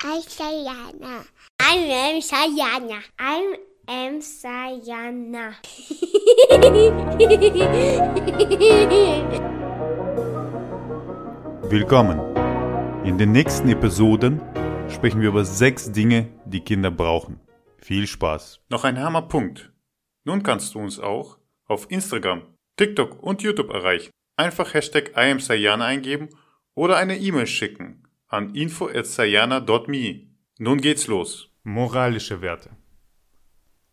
I'm Sayana. I am Sayana. I am Sayana. Willkommen! In den nächsten Episoden sprechen wir über sechs Dinge, die Kinder brauchen. Viel Spaß! Noch ein Hammerpunkt. Nun kannst du uns auch auf Instagram, TikTok und YouTube erreichen. Einfach Hashtag IamSayana eingeben oder eine E-Mail schicken an info.sayana.me. Nun geht's los. Moralische Werte.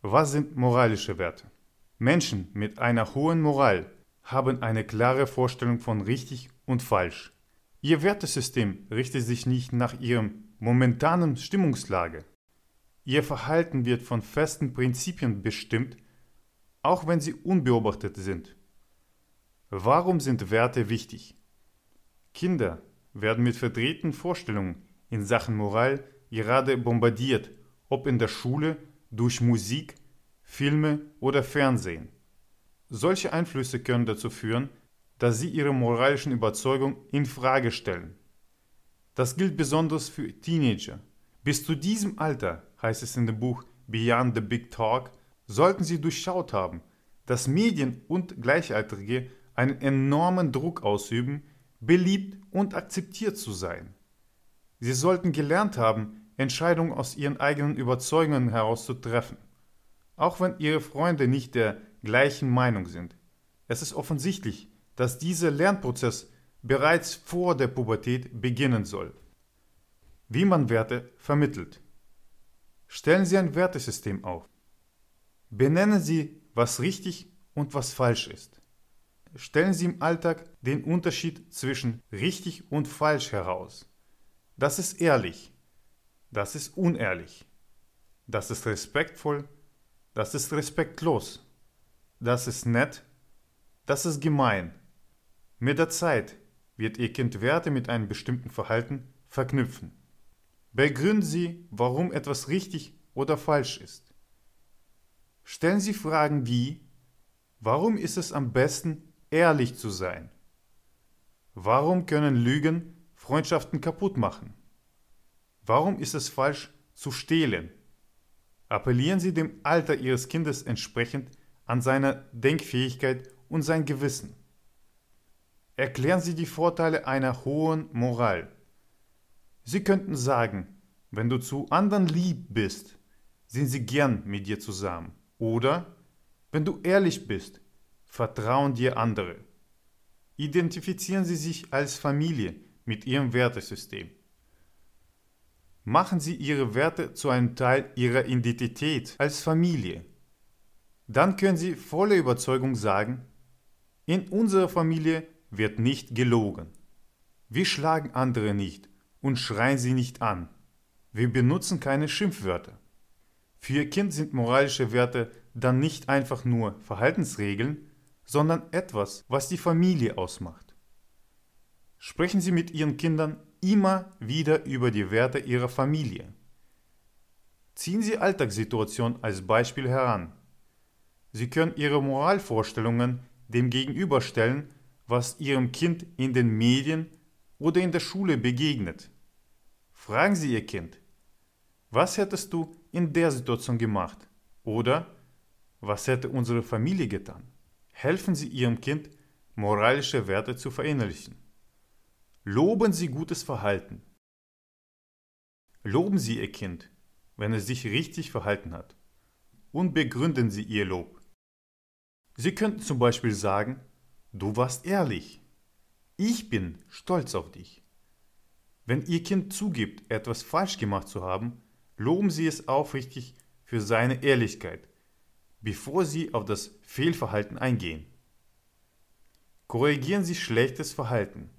Was sind moralische Werte? Menschen mit einer hohen Moral haben eine klare Vorstellung von richtig und falsch. Ihr Wertesystem richtet sich nicht nach ihrem momentanen Stimmungslage. Ihr Verhalten wird von festen Prinzipien bestimmt, auch wenn sie unbeobachtet sind. Warum sind Werte wichtig? Kinder werden mit verdrehten Vorstellungen in Sachen Moral gerade bombardiert, ob in der Schule, durch Musik, Filme oder Fernsehen. Solche Einflüsse können dazu führen, dass sie ihre moralischen Überzeugungen in Frage stellen. Das gilt besonders für Teenager. Bis zu diesem Alter, heißt es in dem Buch Beyond the Big Talk, sollten sie durchschaut haben, dass Medien und Gleichaltrige einen enormen Druck ausüben, beliebt und akzeptiert zu sein. Sie sollten gelernt haben, Entscheidungen aus ihren eigenen Überzeugungen heraus zu treffen, auch wenn ihre Freunde nicht der gleichen Meinung sind. Es ist offensichtlich, dass dieser Lernprozess bereits vor der Pubertät beginnen soll. Wie man Werte vermittelt. Stellen Sie ein Wertesystem auf. Benennen Sie, was richtig und was falsch ist. Stellen Sie im Alltag den Unterschied zwischen richtig und falsch heraus. Das ist ehrlich. Das ist unehrlich. Das ist respektvoll. Das ist respektlos. Das ist nett. Das ist gemein. Mit der Zeit wird Ihr Kind Werte mit einem bestimmten Verhalten verknüpfen. Begründen Sie, warum etwas richtig oder falsch ist. Stellen Sie Fragen wie, warum ist es am besten, ehrlich zu sein? Warum können Lügen Freundschaften kaputt machen? Warum ist es falsch zu stehlen? Appellieren Sie dem Alter Ihres Kindes entsprechend an seine Denkfähigkeit und sein Gewissen. Erklären Sie die Vorteile einer hohen Moral. Sie könnten sagen, wenn du zu anderen lieb bist, sind sie gern mit dir zusammen. Oder, wenn du ehrlich bist, vertrauen dir andere. Identifizieren Sie sich als Familie mit Ihrem Wertesystem. Machen Sie Ihre Werte zu einem Teil Ihrer Identität als Familie. Dann können Sie voller Überzeugung sagen, in unserer Familie wird nicht gelogen. Wir schlagen andere nicht und schreien sie nicht an. Wir benutzen keine Schimpfwörter. Für Ihr Kind sind moralische Werte dann nicht einfach nur Verhaltensregeln, sondern etwas, was die Familie ausmacht. Sprechen Sie mit Ihren Kindern immer wieder über die Werte Ihrer Familie. Ziehen Sie Alltagssituationen als Beispiel heran. Sie können Ihre Moralvorstellungen dem gegenüberstellen, was Ihrem Kind in den Medien oder in der Schule begegnet. Fragen Sie Ihr Kind, was hättest du in der Situation gemacht? Oder was hätte unsere Familie getan? Helfen Sie Ihrem Kind, moralische Werte zu verinnerlichen. Loben Sie gutes Verhalten. Loben Sie Ihr Kind, wenn es sich richtig verhalten hat. Und begründen Sie Ihr Lob. Sie könnten zum Beispiel sagen, du warst ehrlich. Ich bin stolz auf dich. Wenn Ihr Kind zugibt, etwas falsch gemacht zu haben, loben Sie es aufrichtig für seine Ehrlichkeit, bevor Sie auf das Fehlverhalten eingehen. Korrigieren Sie schlechtes Verhalten.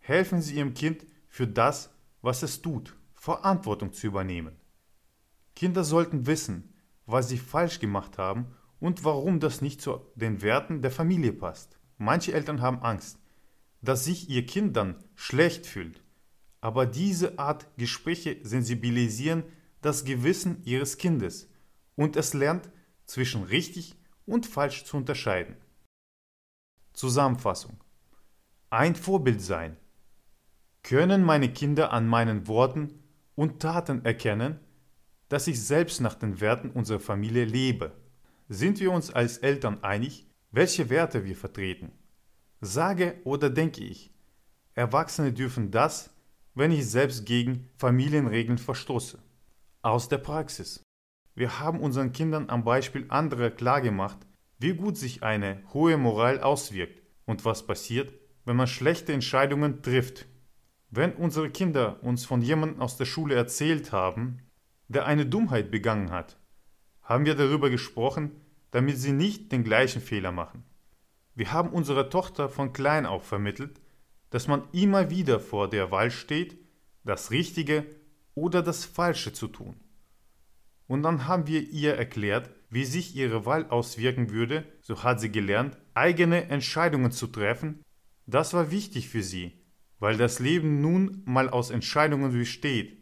Helfen Sie Ihrem Kind für das, was es tut, Verantwortung zu übernehmen. Kinder sollten wissen, was sie falsch gemacht haben und warum das nicht zu den Werten der Familie passt. Manche Eltern haben Angst, dass sich ihr Kind dann schlecht fühlt. Aber diese Art Gespräche sensibilisieren das Gewissen ihres Kindes und es lernt zwischen richtig und falsch zu unterscheiden. Zusammenfassung. Ein Vorbild sein. Können meine Kinder an meinen Worten und Taten erkennen, dass ich selbst nach den Werten unserer Familie lebe. Sind wir uns als Eltern einig, welche Werte wir vertreten? Sage oder denke ich, Erwachsene dürfen das, wenn ich selbst gegen Familienregeln verstoße. Aus der Praxis. Wir haben unseren Kindern am Beispiel anderer klargemacht, wie gut sich eine hohe Moral auswirkt und was passiert, wenn man schlechte Entscheidungen trifft. Wenn unsere Kinder uns von jemandem aus der Schule erzählt haben, der eine Dummheit begangen hat, haben wir darüber gesprochen, damit sie nicht den gleichen Fehler machen. Wir haben unserer Tochter von klein auf vermittelt, dass man immer wieder vor der Wahl steht, das Richtige oder das Falsche zu tun. Und dann haben wir ihr erklärt, wie sich ihre Wahl auswirken würde, so hat sie gelernt, eigene Entscheidungen zu treffen. Das war wichtig für sie, weil das Leben nun mal aus Entscheidungen besteht,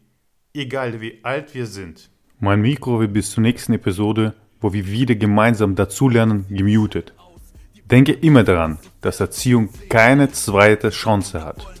egal wie alt wir sind. Mein Mikro wird bis zur nächsten Episode, wo wir wieder gemeinsam dazulernen, gemutet. Denke immer daran, dass Erziehung keine zweite Chance hat.